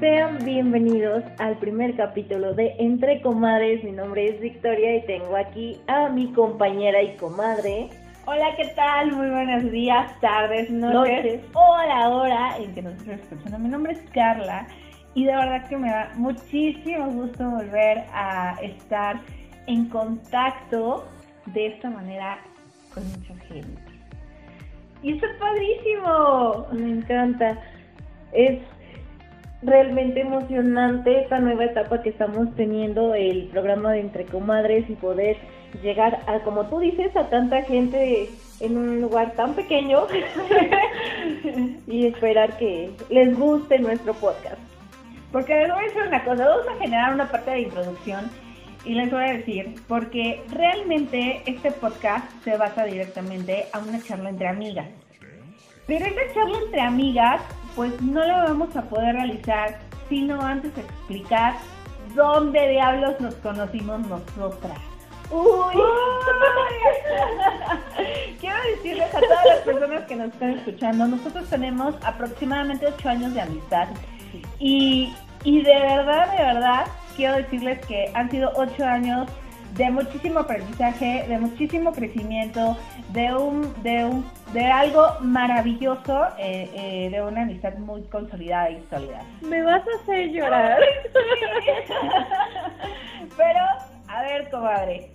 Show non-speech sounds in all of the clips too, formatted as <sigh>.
Sean bienvenidos al primer capítulo de Entre Comadres. Mi nombre es Victoria y tengo aquí a mi compañera y comadre. Hola, ¿qué tal? Muy buenos días, tardes, noches, Noches. o a la hora en que nos estén escuchando. Mi nombre es Carla y de verdad que me da muchísimo gusto volver a estar en contacto de esta manera con mucha gente. Y eso es padrísimo. Me encanta. Es realmente emocionante esta nueva etapa que estamos teniendo el programa de Entre Comadres y poder llegar a, como tú dices, a tanta gente en un lugar tan pequeño <laughs> y esperar que les guste nuestro podcast. Porque les voy a decir una cosa, vamos a generar una parte de introducción y les voy a decir, porque realmente este podcast se basa directamente a una charla entre amigas. Pero esta charla entre amigas, pues no la vamos a poder realizar sino antes explicar dónde diablos nos conocimos nosotras. Uy, <laughs> Quiero decirles a todas las personas que nos están escuchando, nosotros tenemos aproximadamente 8 años de amistad y, y de verdad, de verdad, quiero decirles que han sido 8 años de muchísimo aprendizaje, de muchísimo crecimiento, de un, de un, de algo maravilloso, eh, eh, de una amistad muy consolidada y sólida. me vas a hacer llorar. <laughs> Pero, a ver, comadre,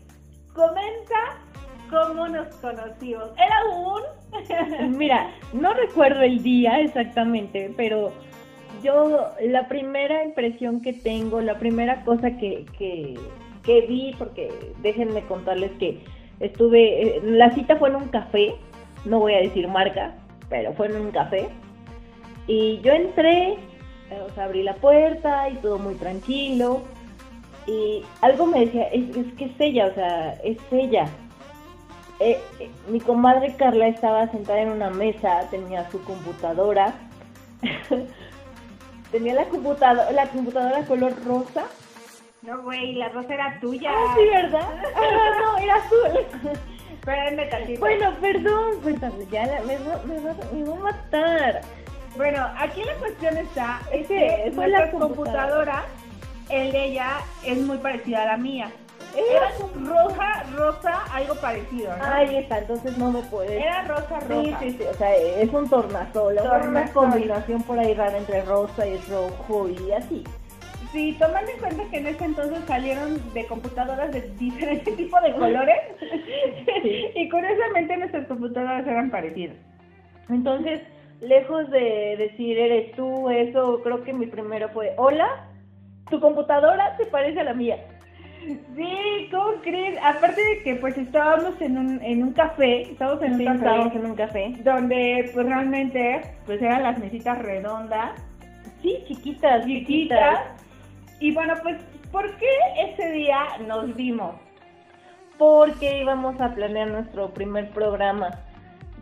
comenta cómo nos conocimos. Era un... <laughs> Mira, no recuerdo el día exactamente, pero yo la primera impresión que tengo, la primera cosa que, que, que vi, porque déjenme contarles que estuve, eh, la cita fue en un café, no voy a decir marca, pero fue en un café, y yo entré, eh, o sea, abrí la puerta y todo muy tranquilo, y algo me decía, es, es que es ella, o sea, es ella. Eh, eh, mi comadre Carla estaba sentada en una mesa, tenía su computadora, <laughs> tenía la computadora, la computadora color rosa. No, güey, la rosa era tuya. Ah, sí, ¿verdad? <laughs> Ah, no, era azul. Espérenme tantito. bueno, perdón, perdón, ya la- me, va- me, va- me va a matar. Bueno, aquí la cuestión está, es que fue la computadora, el de ella es muy parecida a la mía. Era roja, rosa, algo parecido, ¿no? Ahí está, entonces no me puedes. Era rosa, Sí, roja. sí, sí, o sea, es un tornasol, una Tornasol. combinación por ahí rara entre rosa y rojo y así. Sí, tomando en cuenta que en ese entonces salieron de computadoras de diferentes <laughs> tipos de colores Sí. <laughs> y curiosamente nuestras computadoras eran parecidas. Entonces, lejos de decir eres tú, eso, creo que mi primero fue, hola, tu computadora se parece a la mía. Sí, ¿cómo crees? Aparte de que pues estábamos en un, en un café, estábamos en un café estábamos en un café. donde pues realmente pues eran las mesitas redondas, Sí, chiquitas, chiquitas. Y bueno, pues, ¿por qué ese día nos vimos? Porque íbamos a planear nuestro primer programa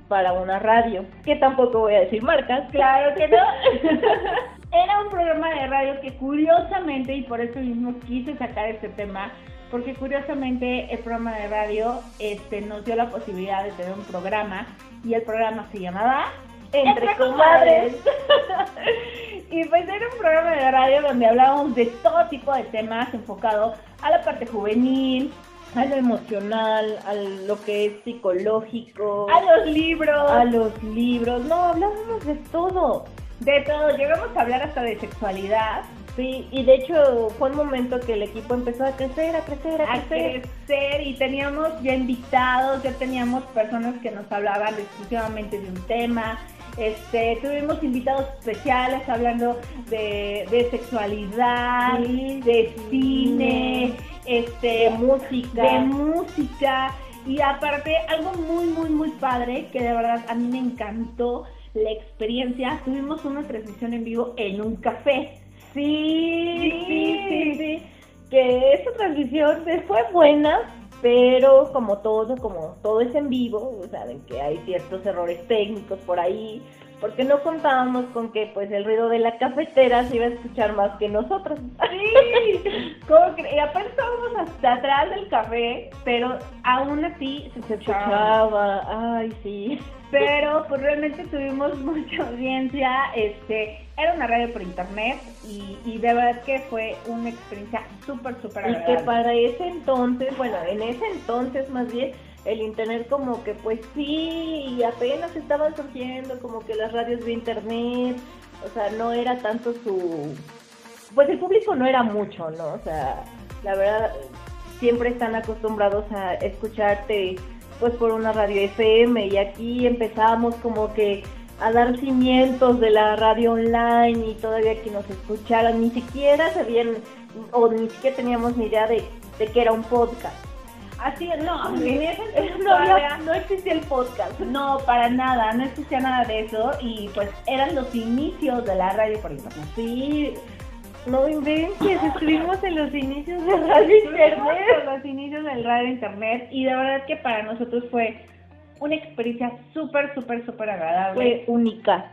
para una radio, que tampoco voy a decir marcas. Claro que no. <laughs> Era un programa de radio que curiosamente, y por eso mismo quise sacar este tema, porque curiosamente el programa de radio este, nos dio la posibilidad de tener un programa y el programa se llamaba Entre comadres. <laughs> y pues era un programa de radio donde hablábamos de todo tipo de temas enfocado a la parte juvenil, A lo emocional, a lo que es psicológico, a los libros, a los libros. No, hablábamos de todo. de todo. Llegamos a hablar hasta de sexualidad. Sí, y de hecho fue un momento que el equipo empezó a crecer, a crecer, a a crecer. crecer y teníamos ya invitados, ya teníamos personas que nos hablaban exclusivamente de un tema. Este, tuvimos invitados especiales hablando de, de sexualidad, Sí, de cine, este, de música. de música y aparte algo muy muy muy padre que de verdad a mí me encantó la experiencia. Tuvimos una transmisión en vivo en un café. Sí, sí, sí, sí. Que esa transmisión fue buena, pero como todo, como todo es en vivo, saben que hay ciertos errores técnicos por ahí, porque no contábamos con que pues el ruido de la cafetera se iba a escuchar más que nosotros. Sí, ¿cómo cre- y aparte estábamos hasta atrás del café, pero aún así se escuchaba, ay sí. Pero pues realmente tuvimos mucha audiencia, este, era una radio por internet y, y de verdad que fue una experiencia súper, súper Y agradable. que para ese entonces, bueno, en ese entonces más bien, el internet como que pues sí, y apenas estaba surgiendo como que las radios de internet, o sea, no era tanto su... Pues el público no era mucho, ¿no? O sea, la verdad, siempre están acostumbrados a escucharte pues por una radio FM y aquí empezamos como que a dar cimientos de la radio online y todavía que nos escucharan, ni siquiera sabían o ni siquiera teníamos ni idea de, de que era un podcast. Así es, no, en ese No, todavía- no existía el podcast. no, para nada, no existía nada de eso y pues eran los inicios de la radio por internet. Sí, no inventes, estuvimos en los inicios de Radio Internet. con los inicios del radio internet y de verdad que para nosotros fue una experiencia súper, súper, súper agradable. Fue única.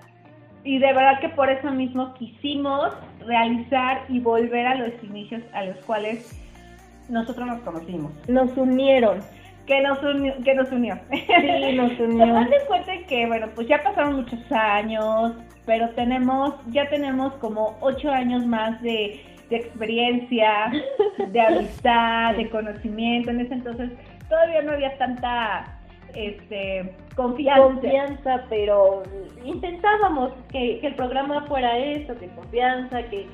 y de verdad que por eso mismo quisimos realizar y volver a los inicios a los cuales nosotros nos conocimos. Nos unieron. Que nos unió. Que nos unió. Sí, nos <laughs> unió. Tomando en cuenta que, bueno, pues ya pasaron muchos años, pero tenemos, ya tenemos como ocho años más de, de experiencia, de amistad, de conocimiento. En ese entonces todavía no había tanta este, confianza. pero intentábamos que, que el programa fuera eso, que confianza, que,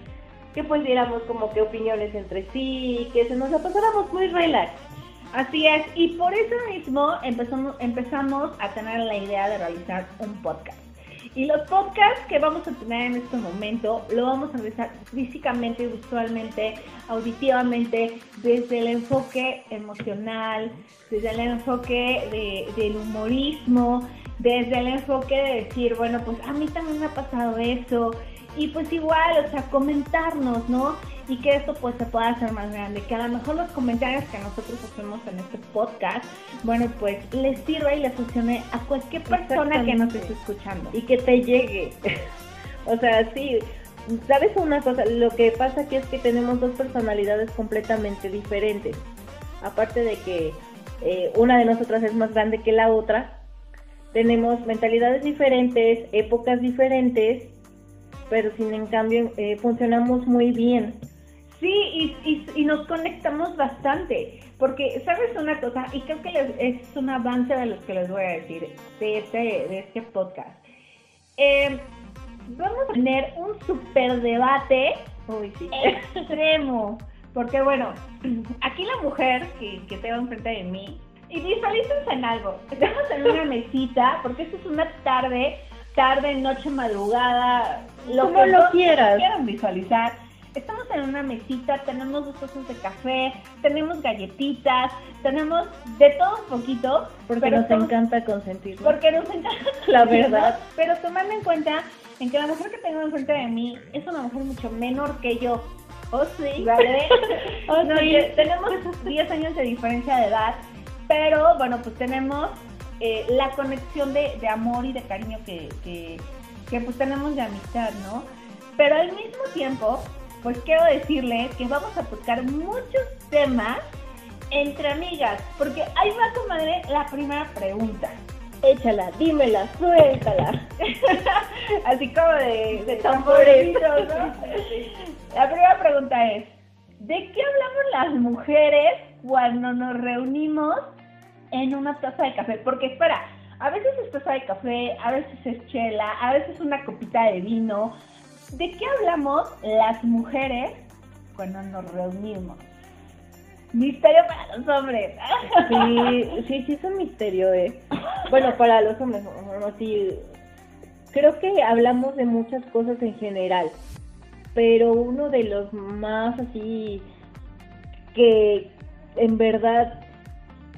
que pues diéramos como que opiniones entre sí, que se nos la pasáramos muy relax. Así es, y por eso mismo empezamos, empezamos a tener la idea de realizar un podcast. Y los podcasts que vamos a tener en este momento lo vamos a realizar físicamente, visualmente, auditivamente, desde el enfoque emocional, desde el enfoque de- del humorismo, desde el enfoque de decir, bueno, pues a mí también me ha pasado eso, y pues igual, o sea, comentarnos, ¿no? Y que esto pues se pueda hacer más grande, que a lo mejor los comentarios que nosotros hacemos en este podcast, bueno, pues les sirva y les funcione a cualquier persona que nos esté escuchando. y que te llegue. <laughs> o sea, sí, sabes una cosa, lo que pasa aquí es que tenemos dos personalidades completamente diferentes. Aparte de que eh, una de nosotras es más grande que la otra, tenemos mentalidades diferentes, épocas diferentes, pero sin en cambio eh, funcionamos muy bien. Sí, y, y, y nos conectamos bastante, porque sabes una cosa, y creo que les- es un avance de los que les voy a decir de este, de este podcast. Eh, vamos a tener un super debate Uy, sí. extremo, porque bueno, aquí la mujer que, que tengo enfrente de mí, y visualícense en algo, estamos en una mesita, porque esta es una tarde, tarde, noche, madrugada, lo Como que lo quieras. quieran visualizar. Estamos en una mesita, tenemos dos tazas de café, tenemos galletitas, tenemos de todo un poquito. Porque pero nos encanta consentirnos. Porque nos encanta. <laughs> La verdad. Pero tomando en cuenta en que la mujer que tengo enfrente de mí es una mujer mucho menor que yo. Oh, sí. ¿Vale? <laughs> <laughs> Oh, No, sí. tenemos 10 años de diferencia de edad, pero bueno, pues tenemos eh, la conexión de, de amor y de cariño que, que, que, pues tenemos de amistad, ¿no? Pero al mismo tiempo, pues quiero decirles que vamos a tocar muchos temas entre amigas, porque ahí va, comadre, la primera pregunta. Échala, dímela, suéltala. <laughs> Así como de, De tambores. tamboritos, ¿no? La primera pregunta es, ¿de qué hablamos las mujeres cuando nos reunimos en una taza de café? Porque espera, a veces es taza de café, a veces es chela, a veces una copita de vino. ¿De qué hablamos las mujeres cuando nos reunimos? Misterio para los hombres. Sí, sí, sí es un misterio, eh. Bueno, para los hombres, no, sí. Creo que hablamos de muchas cosas en general, pero uno de los más así que en verdad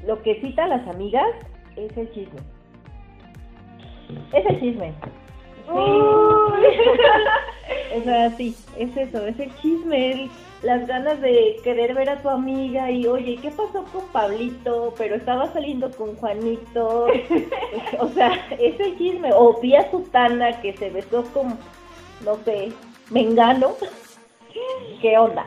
lo que cita a las amigas es el chisme. Es el chisme. O sea, sí, es eso, es el chisme, el- las ganas de querer ver a tu amiga y, oye, ¿qué pasó con Pablito? Pero estaba saliendo con Juanito. o sea, es el chisme. O vi a Sutana que se besó con, no sé, Mengano. ¿Qué onda?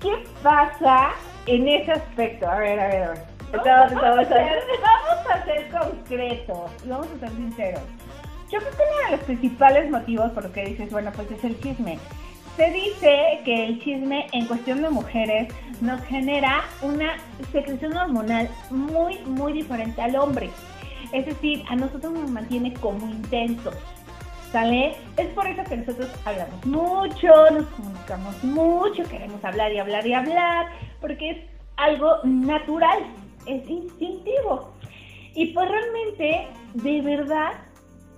¿Qué pasa en ese aspecto? A ver, a ver, a ver. Vamos, a ser, vamos a ser concretos y vamos a ser sinceros. Yo creo que uno de los principales motivos por lo que dices, bueno, pues es el chisme. Se dice que el chisme en cuestión de mujeres nos genera una secreción hormonal muy, muy diferente al hombre. Es decir, a nosotros nos mantiene como intensos. ¿Sale? Es por eso que nosotros hablamos mucho, nos comunicamos mucho, queremos hablar y hablar y hablar, porque es algo natural, es instintivo. Y pues realmente, de verdad,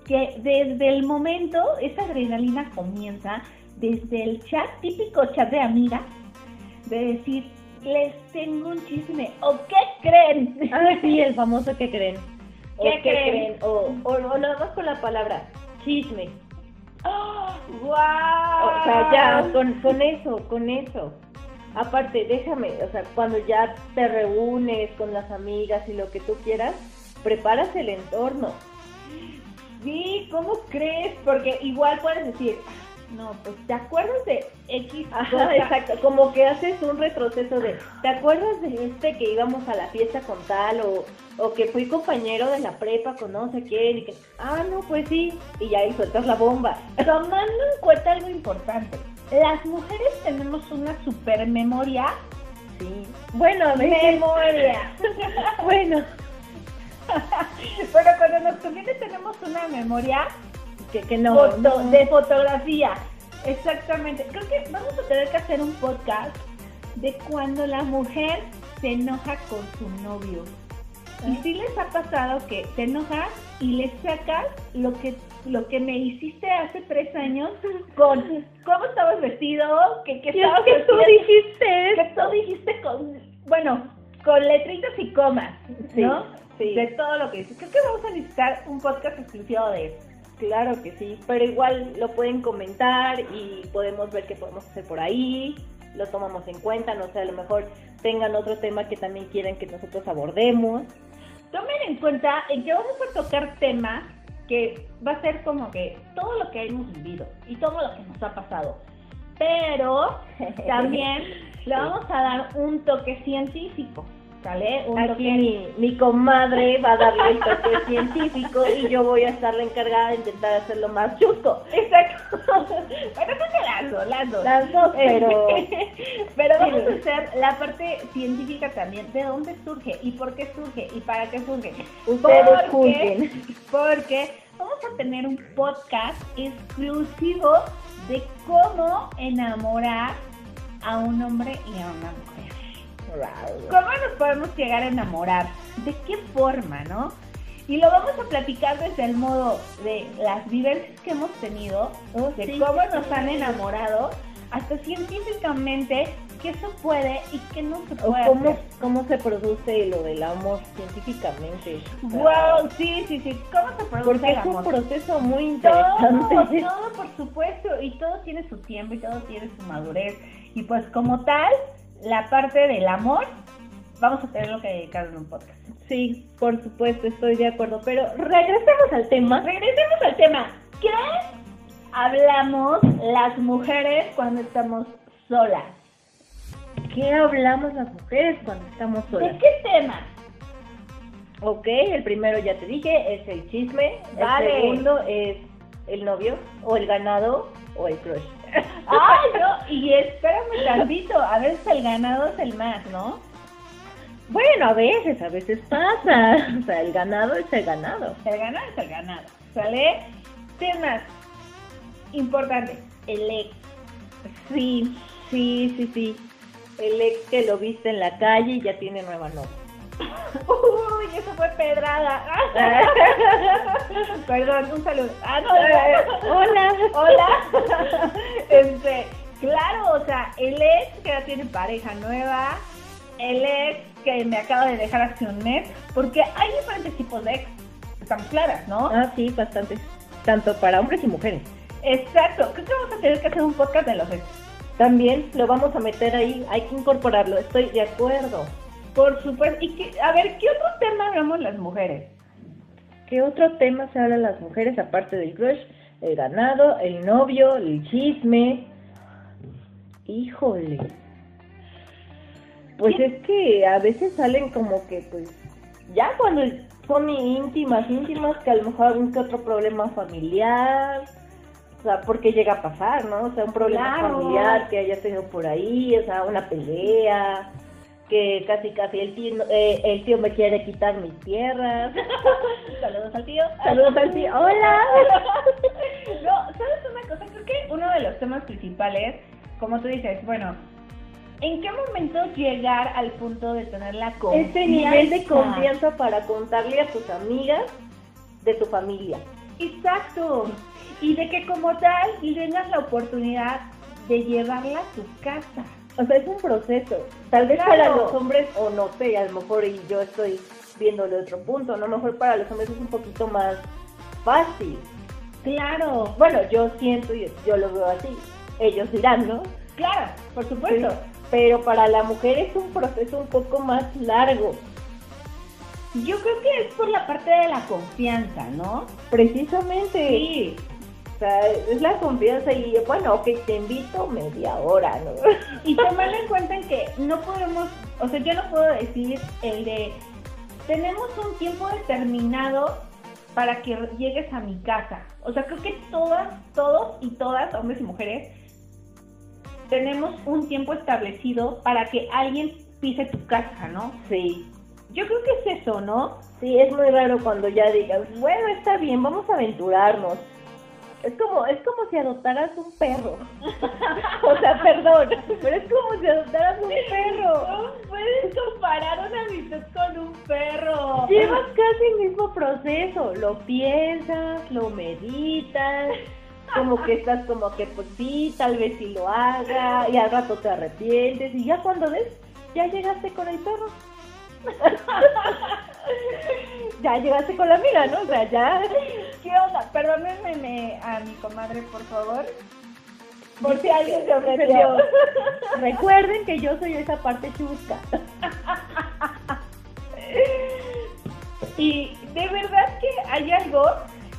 que desde el momento, esa adrenalina comienza desde el chat, típico chat de amiga, de decir, les tengo un chisme, o qué creen. Ah, sí, el famoso que creen. O ¿Qué creen? O, o, o nada más con la palabra chisme. ¡Oh, ¡Wow! O sea, ya, con, con eso, con eso. Aparte, déjame, o sea, cuando ya te reúnes con las amigas y lo que tú quieras, preparas el entorno. Sí, ¿cómo crees? Porque igual puedes decir, no, pues ¿te acuerdas de X Ajá, exacto. Como que haces un retroceso de, ¿te acuerdas de este que íbamos a la fiesta con tal? O, o que fui compañero de la prepa con no sé quién. Y que, ah, no, pues sí. Y ya ahí sueltas la bomba. Tomando en cuenta algo importante, las mujeres tenemos una super memoria. Sí. Bueno, Memoria. <laughs> Bueno, <laughs> Pero cuando nos conviene tenemos una memoria que, que no. foto- no. de fotografía. Exactamente. Creo que vamos a tener que hacer un podcast de cuando la mujer se enoja con su novio. Y si les ha pasado que te enojas y le sacas lo que lo que me hiciste hace tres años <laughs> con cómo estabas vestido, que, que Y es estabas que tú dijiste que tú dijiste con, bueno, con letritas y comas, Sí, ¿no? sí. De todo lo que dices. Creo que vamos a necesitar un podcast exclusivo de eso. Claro que sí, pero igual lo pueden comentar y podemos ver qué podemos hacer por ahí, lo tomamos en cuenta, no sé, a lo mejor tengan otro tema que también quieren que nosotros abordemos. Tomen en cuenta en que vamos a tocar temas que va a ser como que todo lo que hemos vivido y todo lo que nos ha pasado. Pero <laughs> también le vamos a dar un toque científico, ¿sale? Un Aquí mi, mi comadre va a darle el toque <laughs> científico y yo voy a estar la encargada de intentar hacerlo más justo. Exacto. <laughs> bueno, las dos, las dos. Las dos, pero... <laughs> Pero Sí. vamos a hacer la parte científica también, de dónde surge y por qué surge y para qué surge. Ustedes Porque- juzguen. Porque vamos a tener un podcast exclusivo de cómo enamorar a un hombre y a una mujer. ¿Cómo nos podemos llegar a enamorar? ¿De qué forma, no? Y lo vamos a platicar desde el modo de las vivencias que hemos tenido, Oh, de sí. cómo nos han enamorado, hasta científicamente qué se puede y qué no se puede. cómo, hacer. cómo se produce lo del amor científicamente. Wow, sí, sí, sí. ¿Cómo se produce Porque el es un amor? proceso muy Todo, interesante. todo, por supuesto, y todo tiene su tiempo y todo tiene su madurez. Y pues como tal, la parte del amor, vamos a tener lo que dedicar en un podcast. Sí, por supuesto, estoy de acuerdo. Pero regresemos al tema. Regresemos al tema. ¿Qué hablamos las mujeres cuando estamos solas? ¿Qué hablamos las mujeres cuando estamos solas? ¿De qué temas? Ok, el primero ya te dije, es el chisme. Vale. El segundo es el novio, o el ganado, o el crush. Ay, no, y espérame tantito, a veces el ganado es el más, ¿no? Bueno, a veces, a veces pasa. O sea, el ganado es el ganado. El ganado es el ganado, ¿sale? Temas importantes, el ex. Sí, sí, sí, sí. El ex que lo viste en la calle y ya tiene nueva novia. Uy, eso fue pedrada. <laughs> Perdón, un saludo. Ah, no, Hola. Hola. Este, claro, o sea, el ex que ya tiene pareja nueva, el ex que me acaba de dejar hace un mes, porque hay diferentes tipos de ex, estamos claras, ¿no? Ah, sí, bastante. Tanto para hombres y mujeres. Exacto, creo que vamos a tener que hacer un podcast de los ex. También lo vamos a meter ahí, hay que incorporarlo, estoy de acuerdo. Por supuesto. Y que, a ver, ¿qué otro tema hablamos las mujeres? ¿Qué otro tema se habla las mujeres aparte del crush? El ganado, el novio, el chisme. Híjole. Pues ¿Qué? es que a veces salen como que, pues, ya cuando son íntimas, íntimas, que a lo mejor algún que otro problema familiar, o sea, porque llega a pasar, ¿no? O sea, un problema Claro. familiar que haya tenido por ahí, o sea, una pelea, que casi casi el tío, eh, el tío me quiere quitar mis tierras. <laughs> Saludos al tío. Saludos al tío. Hola. <laughs> No, ¿sabes una cosa? Creo que uno de los temas principales, como tú dices, bueno, ¿en qué momento llegar al punto de tener la confianza? Ese nivel de confianza para contarle a tus amigas de tu familia. Exacto. Y de que como tal tengas la oportunidad de llevarla a tu casa. O sea, es un proceso. Tal vez Claro. para los hombres, o no sé, a lo mejor y yo estoy viéndole otro punto, ¿no? A lo mejor para los hombres es un poquito más fácil. Claro, Bueno, yo siento y yo lo veo así. Ellos dirán, ¿no? claro, por supuesto. Sí. Pero para la mujer es un proceso un poco más largo. Yo creo que es por la parte de la confianza, ¿no? Precisamente. Sí. Sea, es la confianza y bueno, ok, te invito media hora, ¿no? Y tomando en cuenta en que no podemos, o sea, yo no puedo decir el de, tenemos un tiempo determinado para que llegues a mi casa. O sea, creo que todas, todos y todas, hombres y mujeres, tenemos un tiempo establecido para que alguien pise tu casa, ¿no? Sí. Yo creo que es eso, ¿no? Sí, es muy raro cuando ya digas, bueno, está bien, vamos a aventurarnos. Es como, es como si adoptaras un perro. <laughs> o sea, perdón, pero es como si adoptaras un perro. <laughs> No puedes comparar una amistad con un perro. Llevas casi el mismo proceso, lo piensas, lo meditas, como que estás como que pues sí, tal vez sí lo haga, y al rato te arrepientes, y ya cuando ves, ya llegaste con el perro. <laughs> ya llegaste con la amiga, ¿no? O sea, ya. ¿Qué onda? Perdónenme me- a mi comadre, por favor. Por si alguien se ofreció. Recuerden que yo soy esa parte chusca. <laughs> Y de verdad que hay algo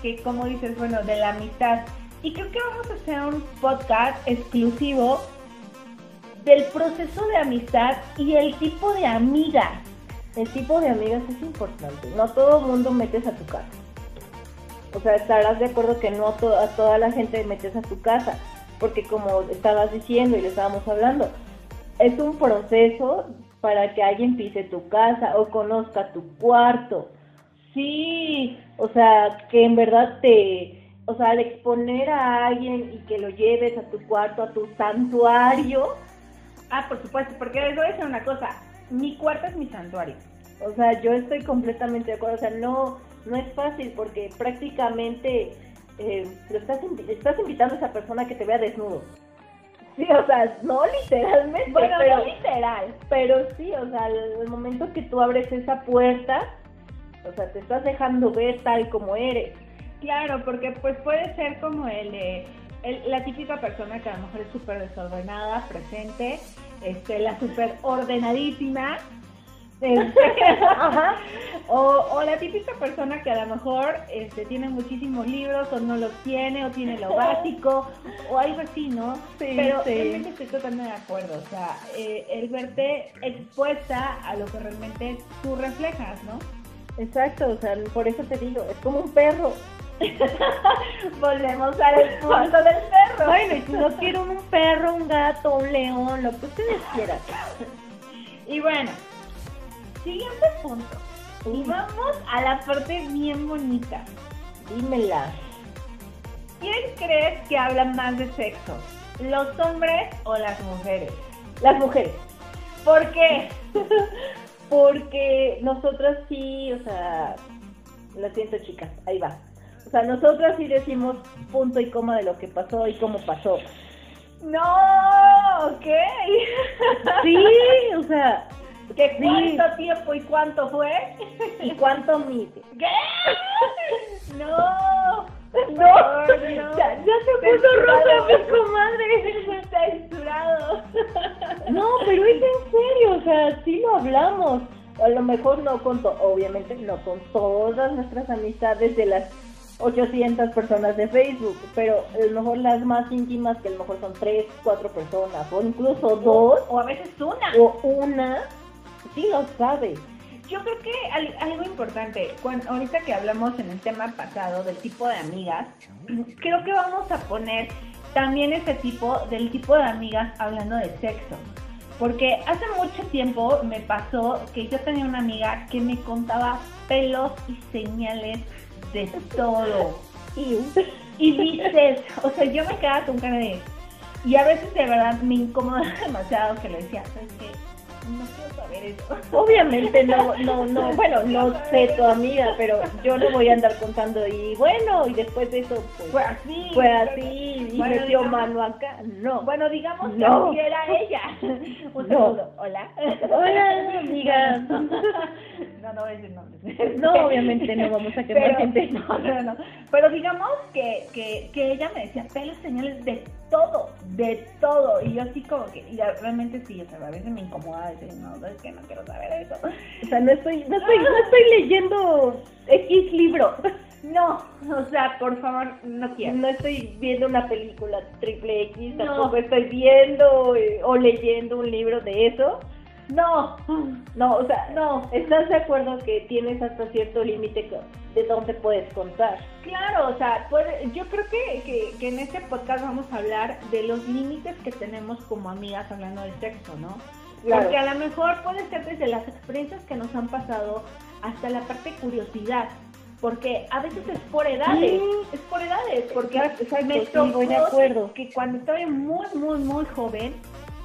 que, como dices, bueno, de la amistad. Y creo que vamos a hacer un podcast exclusivo del proceso de amistad y el tipo de amigas. El tipo de amigas es importante. No todo el mundo metes a tu casa. O sea, estarás de acuerdo que no to- a toda la gente metes a tu casa. Porque como estabas diciendo y le estábamos hablando, es un proceso para que alguien pise tu casa o conozca tu cuarto. Sí, O sea, que en verdad te, o sea, al exponer a alguien y que lo lleves a tu cuarto, a tu santuario, ah, por supuesto, porque les voy a decir una cosa. Mi cuarto es mi santuario. o sea, yo estoy completamente de acuerdo, o sea, no, no es fácil porque prácticamente eh, lo estás, invi- estás invitando a esa persona que te vea desnudo. Sí, o sea, no literalmente, Bueno, pero, no literal. pero sí, o sea, al el momento que tú abres esa puerta, o sea, te estás dejando ver tal como eres. Claro, porque pues puede ser como el el- la típica persona que a lo mejor es súper desordenada, presente, este, la súper ordenadísima, <laughs> Ajá. o, o la típica persona que a lo mejor este, tiene muchísimos libros o no los tiene o tiene lo básico o algo así, ¿no? Sí, Pero sí. realmente estoy totalmente de acuerdo, o sea, eh, el verte expuesta a lo que realmente tú reflejas, ¿no? Exacto, o sea, por eso te digo, es como un perro. <laughs> Volvemos al punto del perro. Bueno, y si no quiero un perro, un gato, un león, lo que ustedes quieran. Y bueno, siguiente punto. Y vamos a la parte bien bonita. Dímela. ¿Quién crees que habla más de sexo? ¿Los hombres o las mujeres? Las mujeres. ¿Por qué? <laughs> Porque nosotras sí, o sea, lo siento chicas, ahí va. O sea, nosotras sí decimos punto y coma de lo que pasó y cómo pasó. No, ok. <laughs> Sí, o sea, ¿Qué Sí. cuánto tiempo y cuánto fue? ¿y cuánto mide? <laughs> ¿Qué? No. No, Por Dios. ya, ya se puso rosa mi comadre. Censurado. No, pero es en serio, o sea, sí lo hablamos. A lo mejor no con, to- obviamente no con todas nuestras amistades de las 800 personas de Facebook, pero a lo mejor las más íntimas, que a lo mejor son 3, 4 personas, o incluso dos, O a veces una. o una, sí lo sabe. yo creo que algo importante, cuando, ahorita que hablamos en el tema pasado del tipo de amigas, creo que vamos a poner también ese tipo, del tipo de amigas hablando de sexo. Porque hace mucho tiempo me pasó que yo tenía una amiga que me contaba pelos y señales de todo. Y, y dices, o sea, yo me quedaba con cara de... Y a veces de verdad me incomoda <laughs> demasiado que le decía, ¿sabes qué? No quiero saber eso. Obviamente no, no, no, bueno, no sé tu amiga, pero yo no voy a andar contando y bueno, y después de eso pues, fue así, fue así y metió mano acá. No. Bueno, digamos que así era ella. <laughs> Un saludo. Hola. Hola, amiga. <laughs> No, no voy a decir nombres. <laughs> No, obviamente no vamos a quemar gente. <laughs> No, no, no. Pero digamos que, que, que ella me decía pelos señales de todo, de todo. Y yo así como que, y realmente sí, o sea, a veces me incomoda decir, no, es que no quiero saber eso. O sea, no estoy, no estoy, no estoy leyendo X libro. No, o sea, por favor, no quiero. No estoy viendo una película triple X, tampoco estoy viendo eh, o leyendo un libro de eso. No, <laughs> no, o sea, no, ¿estás de acuerdo que tienes hasta cierto límite de dónde puedes contar? Claro, o sea, yo creo que, que, en este podcast vamos a hablar de los límites que tenemos como amigas hablando de sexo, ¿no? Porque a lo mejor puede ser desde las experiencias que nos han pasado hasta la parte curiosidad. Porque a veces es por edades, es por edades, porque Exacto, me tocó de acuerdo. que cuando estaba muy, muy, muy joven,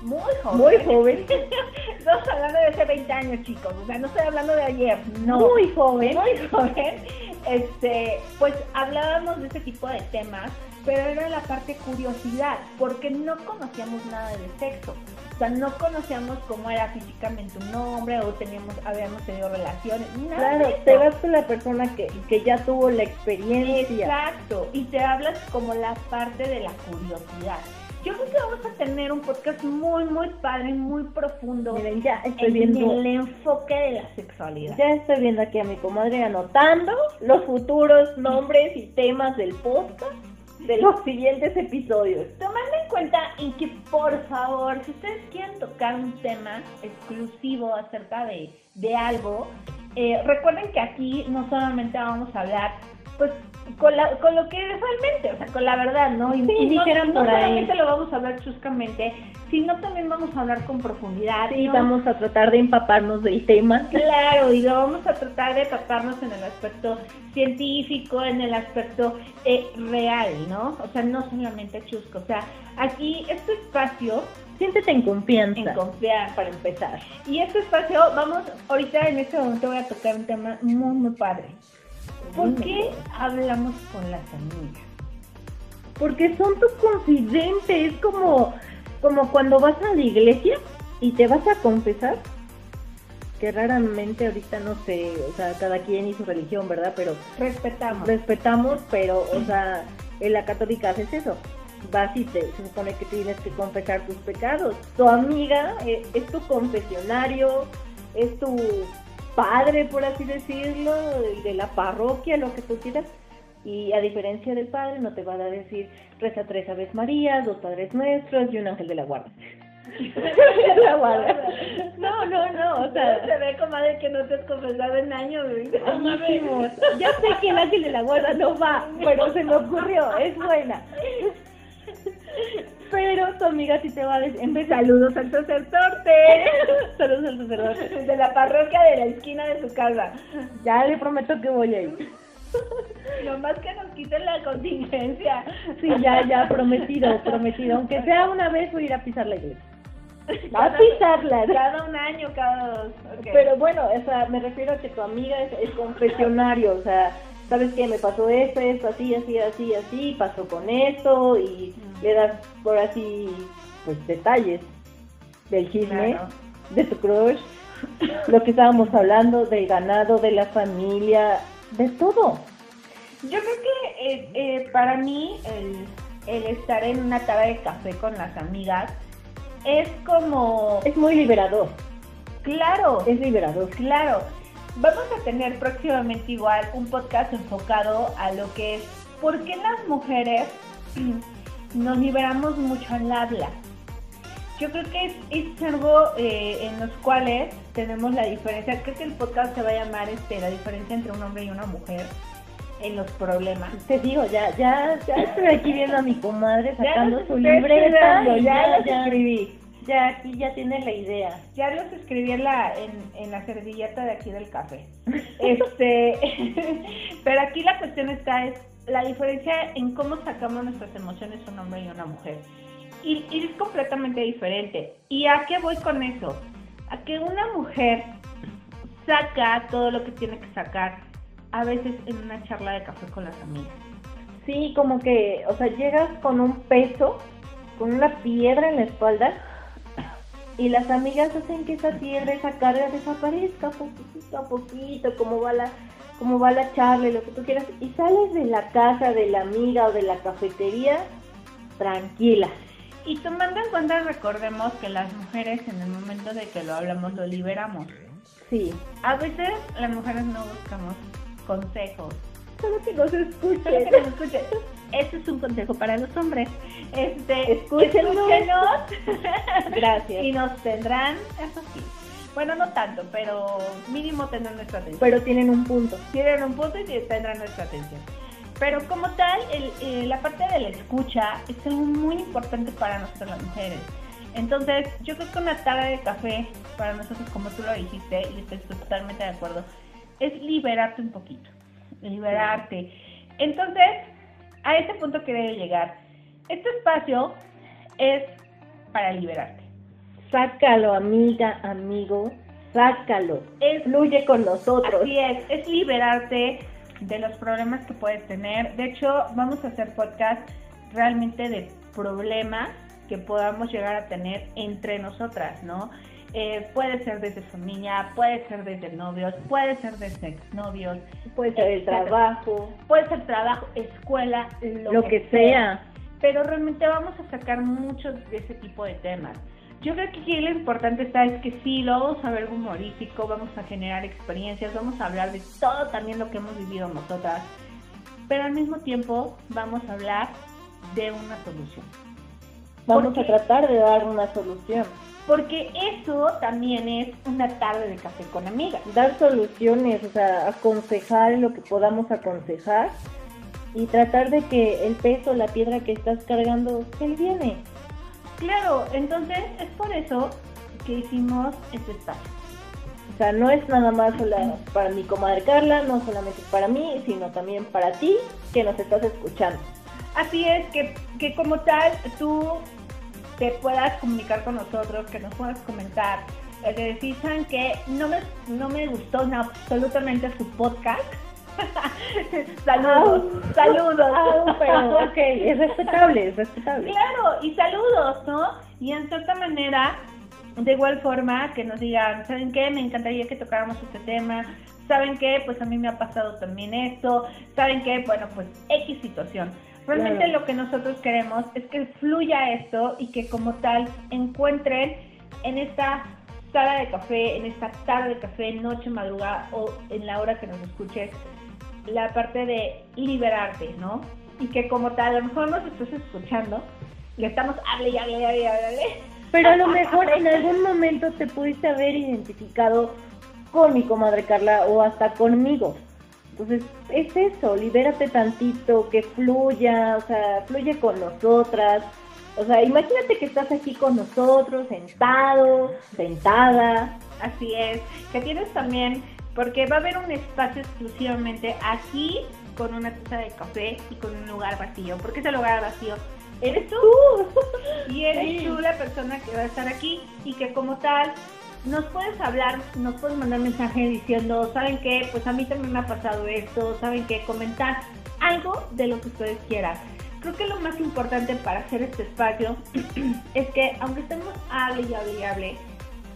muy joven. Muy joven. <laughs> Estamos hablando de hace 20 años, chicos. O sea, no estoy hablando de ayer. No. Muy joven. Muy joven. Este, pues hablábamos de ese tipo de temas, pero era la parte curiosidad, porque no conocíamos nada de sexo. O sea, no conocíamos cómo era físicamente un hombre o teníamos, habíamos tenido relaciones. Nada claro, te vas con la persona que, que ya tuvo la experiencia. Exacto. Y te hablas como la parte de la curiosidad. Yo creo que vamos a tener un podcast muy, muy padre, muy profundo. Miren, ya estoy viendo el enfoque de la sexualidad. Ya estoy viendo aquí a mi comadre anotando los futuros nombres y temas del podcast de los siguientes episodios. Tomando en cuenta y que por favor, si ustedes quieren tocar un tema exclusivo acerca de, de algo, eh, recuerden que aquí no solamente vamos a hablar pues con, la, con lo que es realmente, o sea, con la verdad, ¿no? Y, dijeron no, solamente lo vamos a hablar chuscamente, sino también vamos a hablar con profundidad. Sí, vamos a tratar de empaparnos del tema. Claro, y lo vamos a tratar de empaparnos en el aspecto científico, en el aspecto eh, real, ¿no? O sea, no solamente chusco. O sea, aquí este espacio siéntete en confianza. En confianza, para empezar. Y este espacio, vamos, ahorita en este momento voy a tocar un tema muy, muy padre. ¿Por qué hablamos con las amigas? Porque son tus confidentes, es como, como cuando vas a la iglesia y te vas a confesar, que raramente ahorita no sé, o sea, cada quien y su religión, ¿verdad? Pero respetamos. Respetamos, pero, o sea, en la católica haces eso. Vas y te, se supone que tienes que confesar tus pecados. Tu amiga eh, es tu confesionario, es tu padre, por así decirlo, de la parroquia, lo que tú quieras. Y a diferencia del padre, no te va a decir reza tres aves María, dos padres nuestros y un ángel de la guarda. <laughs> No, no, no, o sea, se ve comadre que no te has confesado en años. Ya sé que el ángel de la guarda no va, pero se me ocurrió, es buena. <laughs> Pero tu amiga sí te va a decir, en vez saludos al sacerdote. <laughs> saludos al sacerdote. De la parroquia de la esquina de su casa. Ya le prometo que voy a ir. <laughs> más que nos quiten la contingencia. Sí, ya, ya, prometido, prometido. Aunque sea una vez voy a ir a pisar la iglesia. <laughs> A pisarla. Cada un año, cada dos. Pero bueno, o sea, me refiero a que tu amiga es, es confesionario, o sea, ¿sabes qué? Me pasó esto, esto, así, así, así, así, pasó con esto y le das por así, pues detalles del chisme, de tu crush, lo que estábamos hablando, del ganado, de la familia, de todo. Yo creo que eh, eh, para mí el, el estar en una taza de café con las amigas es como... Es muy liberador. Claro. Es liberador. Claro. Vamos a tener próximamente igual un podcast enfocado a lo que es por qué las mujeres <clears throat> nos liberamos mucho al habla. Yo creo que es, algo eh, en los cuales tenemos la diferencia, creo que el podcast se va a llamar este, la diferencia entre un hombre y una mujer en los problemas. Te digo, ya, ya, ya estoy aquí viendo a mi comadre sacando su libreta. Ya, ya, ya escribí. Ya aquí ya tienes la idea. Ya los escribí en la, en, en la servilleta de aquí del café. <laughs> este, <laughs> pero aquí la cuestión está es la diferencia en cómo sacamos nuestras emociones un hombre y una mujer. Y, y es completamente diferente. ¿Y a qué voy con eso? A que una mujer saca todo lo que tiene que sacar a veces en una charla de café con las amigas. Sí, como que, o sea, llegas con un peso, con una piedra en la espalda y las amigas hacen que esa piedra, esa carga desaparezca poquito a poquito, como va la, como va la charla y lo que tú quieras, y sales de la casa de la amiga o de la cafetería tranquila. Y tomando en cuenta, recordemos que las mujeres en el momento de que lo hablamos lo liberamos. Sí. A veces las mujeres no buscamos consejos. Solo que nos escuchen. Solo que nos escuchen. Ese es un consejo para los hombres. Este, Escúchenos. escúchenos. Gracias. <laughs> Y nos tendrán, eso sí. Bueno, no tanto, pero mínimo tendrán nuestra atención. Pero tienen un punto. tienen un punto y tendrán nuestra atención. Pero como tal, el- eh, la parte de la escucha es algo muy importante para nosotros las mujeres. Entonces, yo creo que una tarde de café, para nosotros, como tú lo dijiste, y estoy totalmente de acuerdo, es liberarte un poquito. Liberarte. Entonces, a ese punto quería llegar. Este espacio es para liberarte. Sácalo, amiga, amigo, sácalo. Es Fluye con nosotros. Así es, es liberarte de los problemas que puedes tener. De hecho, vamos a hacer podcast realmente de problemas que podamos llegar a tener entre nosotras, ¿no? Eh, puede ser desde familia, puede ser desde novios, puede ser desde exnovios, Puede ser el trabajo, puede ser trabajo, escuela, lo, lo que sea. pero realmente vamos a sacar muchos de ese tipo de temas. Yo creo que aquí lo importante está es que sí, lo vamos a ver humorístico, vamos a generar experiencias, vamos a hablar de todo también lo que hemos vivido nosotras, pero al mismo tiempo vamos a hablar de una solución. Vamos a tratar de dar una solución. Porque eso también es una tarde de café con amigas. Dar soluciones, o sea, aconsejar lo que podamos aconsejar y tratar de que el peso, la piedra que estás cargando, se viene. Claro, entonces es por eso que hicimos este espacio. O sea, no es nada más para mi comadre Carla, no solamente para mí, sino también para ti que nos estás escuchando. Así es, que, que como tal tú te puedas comunicar con nosotros, que nos puedas comentar, eh, de decir, ¿saben qué? No me, no me gustó absolutamente su podcast. <laughs> saludos, saludos. Ah, pero ok, es respetable, es respetable. Claro, y saludos, ¿no? Y en cierta manera, de igual forma, que nos digan, ¿saben qué? Me encantaría que tocáramos este tema. ¿Saben qué? Pues a mí me ha pasado también esto. ¿Saben qué? Bueno, pues X situación. Realmente Claro. lo que nosotros queremos es que fluya esto y que como tal encuentren en esta sala de café, en esta tarde de café, noche, madrugada o en la hora que nos escuches, la parte de liberarte, ¿no? Y que como tal, a lo mejor nos estás escuchando, y estamos hable y hable y hable hable. Pero a lo mejor en algún momento te pudiste haber identificado con mi comadre Carla o hasta conmigo. Entonces, es eso, libérate tantito, que fluya, o sea, fluye con nosotras. O sea, imagínate que estás aquí con nosotros, sentado, sentada. Así es, que tienes también, porque va a haber un espacio exclusivamente aquí con una taza de café y con un lugar vacío, porque ese lugar vacío eres tú <laughs> y eres Sí. tú la persona que va a estar aquí y que como tal nos puedes hablar, nos puedes mandar mensaje diciendo, ¿saben qué? Pues a mí también me ha pasado esto, ¿saben qué? Comentar algo de lo que ustedes quieran. Creo que lo más importante para hacer este espacio <clears throat> es que aunque estemos hable y hable y hable,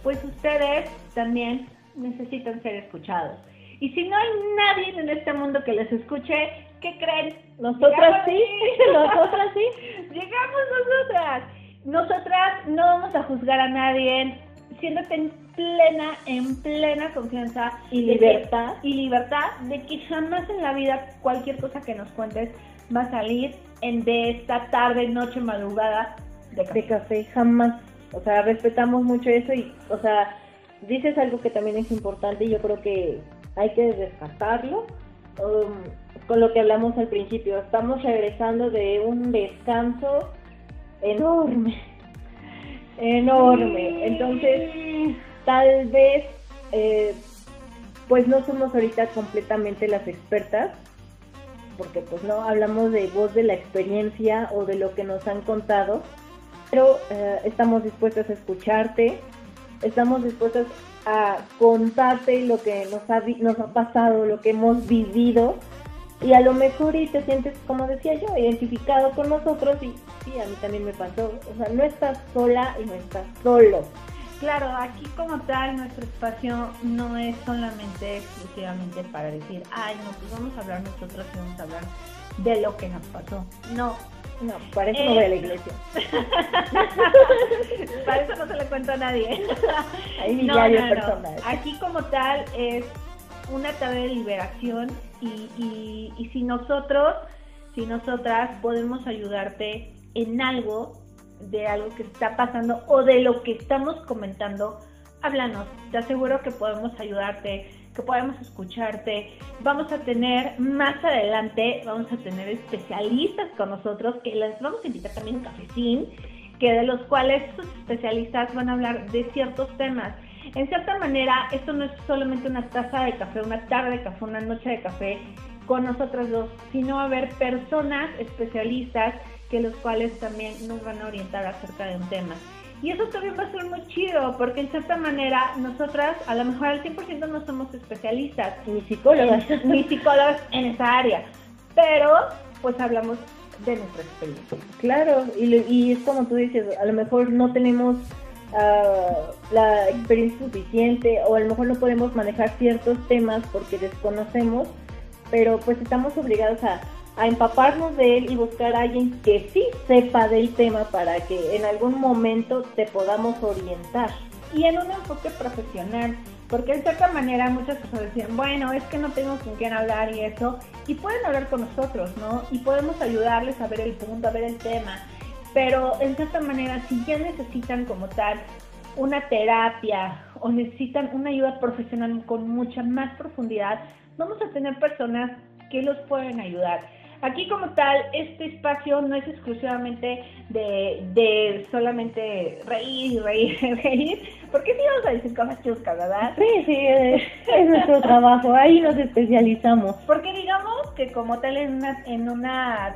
pues ustedes también necesitan ser escuchados. Y si no hay nadie en este mundo que les escuche, ¿qué creen? Nosotras sí, <laughs> nosotras sí. <laughs> Llegamos nosotras. Nosotras no vamos a juzgar a nadie. Siéntate en plena, en plena confianza Y que- libertad. y libertad de que jamás en la vida cualquier cosa que nos cuentes va a salir en de esta tarde, noche, madrugada de café. de café jamás. O sea, respetamos mucho eso y, o sea, dices algo que también es importante y yo creo que hay que rescatarlo. Um, con lo que hablamos al principio, estamos regresando de un descanso enorme, <laughs> enorme. Entonces, tal vez, eh, pues no somos ahorita completamente las expertas, porque pues no hablamos de voz de la experiencia o de lo que nos han contado, pero eh, estamos dispuestas a escucharte, estamos dispuestas a contarte lo que nos ha, nos ha pasado, lo que hemos vivido y a lo mejor y te sientes, como decía yo, identificado con nosotros y sí, a mí también me pasó. O sea, no estás sola y no estás solo. Claro, aquí como tal nuestro espacio no es solamente exclusivamente para decir, ay, no, pues vamos a hablar nosotros y vamos a hablar de lo que nos pasó. No, no, para eso no voy a la iglesia. <laughs> para eso no se le cuenta a nadie. Hay no, personas. Aquí como tal es una tarea de liberación y, y, si nosotros, si nosotras podemos ayudarte en algo, de algo que está pasando o de lo que estamos comentando, háblanos. Te aseguro que podemos ayudarte, que podemos escucharte. Vamos a tener más adelante, vamos a tener especialistas con nosotros que les vamos a invitar también un cafecín, que de los cuales estos especialistas van a hablar de ciertos temas en cierta manera, esto no es solamente una taza de café, una tarde de café, una noche de café con nosotras dos, sino a haber personas especialistas que los cuales también nos van a orientar acerca de un tema. Y eso también va a ser muy chido, porque en cierta manera nosotras a lo mejor al 100% no somos especialistas, ni psicólogas, <laughs> ni psicólogas en esa área, pero pues hablamos de nuestra experiencia. Claro, y, y es como tú dices, a lo mejor no tenemos la experiencia suficiente o a lo mejor no podemos manejar ciertos temas porque desconocemos, pero pues estamos obligados a, a empaparnos de él y buscar a alguien que sí sepa del tema para que en algún momento te podamos orientar. Y en un enfoque profesional, porque de cierta manera muchas personas decían, bueno, es que no tengo con quién hablar y eso, y pueden hablar con nosotros, ¿no? Y podemos ayudarles a ver el punto, a ver el tema pero en cierta manera, si ya necesitan como tal una terapia o necesitan una ayuda profesional con mucha más profundidad, vamos a tener personas que los pueden ayudar. Aquí como tal, este espacio no es exclusivamente de, de solamente reír, reír, <laughs> reír, porque sí vamos a decir cosas chuscas, ¿verdad? Sí, sí, es, es nuestro trabajo, ahí nos especializamos. Porque digamos que como tal en una, en una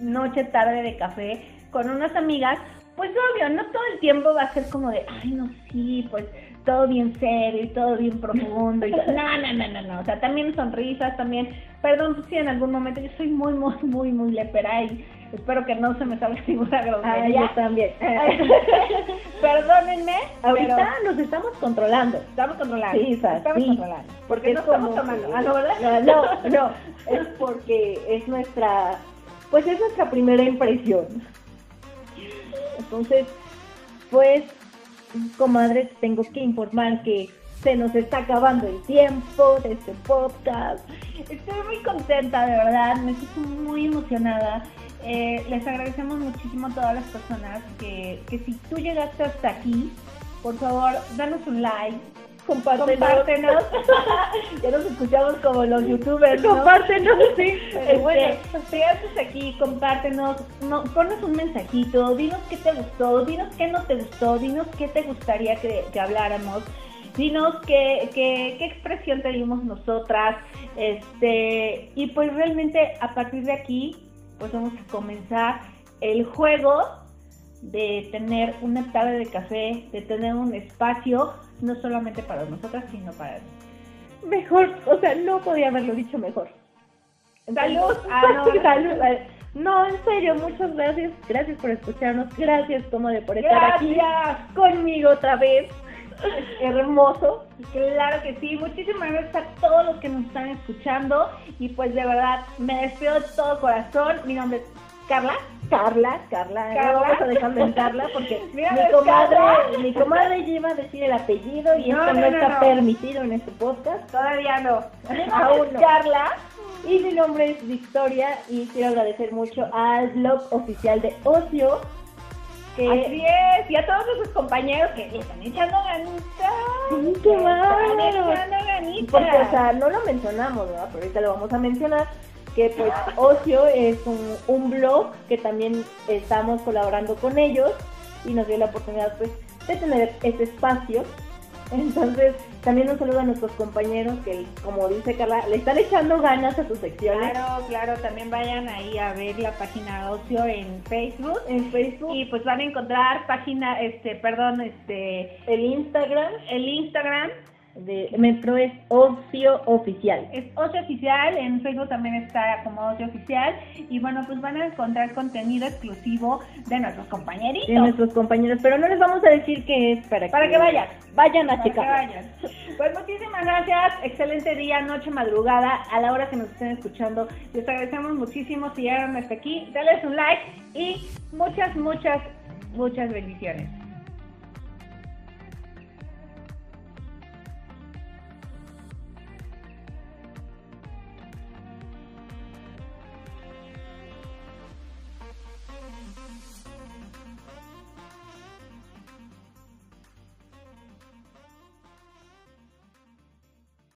noche tarde de café, con unas amigas, pues obvio, no todo el tiempo va a ser como de, ay, no, sí, pues todo bien serio y todo bien profundo. Y <laughs> No, no, no, no, no. O sea, también sonrisas, también, perdón, pues sí, en algún momento yo soy muy, muy, muy, muy lepera y espero que no se me salga <laughs> ninguna grosería. Ay, yo también. <laughs> Perdónenme. Ahorita nos estamos controlando. Estamos controlando. Sí, estamos controlando. Porque no estamos tomando. Ah, no, ¿verdad? No, no, es porque es nuestra, pues es nuestra primera impresión. Entonces, pues, comadre, tengo que informar que se nos está acabando el tiempo de este podcast. Estoy muy contenta, de verdad, me siento muy emocionada. Eh, les agradecemos muchísimo a todas las personas que, que si tú llegaste hasta aquí, por favor, danos un like, compártenos. <laughs> ya nos escuchamos como los youtubers. Compártenos, sí. Pero bueno, te aquí, compártenos, no, ponnos un mensajito, dinos qué te gustó, dinos qué no te gustó, dinos qué te gustaría que, habláramos. Dinos qué, qué, qué expresión te dimos nosotras. Este, y pues realmente a partir de aquí, pues vamos a comenzar el juego de tener una tarde de café, de tener un espacio no solamente para nosotras, sino para Mejor, o sea, no podía haberlo dicho mejor. Salud, ah, no, <laughs> salud. No, en serio, muchas gracias. Gracias por escucharnos. Gracias, como de por estar aquí conmigo otra vez. Hermoso. Claro que sí. Muchísimas gracias a todos los que nos están escuchando. Y pues de verdad, me despido de todo corazón. Mi nombre es Carla. Carla, Carla, Carla. vamos a dejarlo en Carla porque <laughs> mi comadre, mi comadre lleva a decir el apellido y esto no, está permitido en este podcast. Todavía no. Aún no. Carla. Y mi nombre es Victoria y quiero agradecer mucho al blog oficial de Ocio Así es, y a todos esos compañeros que le están echando ganitas. Sí, qué Están bárbaro. echando ganitas. Porque, o sea, no lo mencionamos, ¿verdad? Pero ahorita lo vamos a mencionar. Que pues Ocio es un, un blog que también estamos colaborando con ellos y nos dio la oportunidad pues de tener este espacio. Entonces, también un saludo a nuestros compañeros que, como dice Carla, le están echando ganas a sus secciones Claro, claro, también vayan ahí a ver la página Ocio en Facebook. en Facebook, Y pues van a encontrar página, este, perdón, este, el Instagram el Instagram de Metro es Ocio Oficial. es Ocio Oficial, en Facebook también está como Ocio Oficial. Y bueno, pues van a encontrar contenido exclusivo de nuestros compañeritos. de nuestros compañeros, pero no les vamos a decir qué es para, Para que vayan. Vayan a checar. Pues muchísimas gracias, excelente día, noche, madrugada, a la hora que nos estén escuchando. Les agradecemos muchísimo si llegaron hasta aquí. Dales un like y muchas, muchas, muchas bendiciones.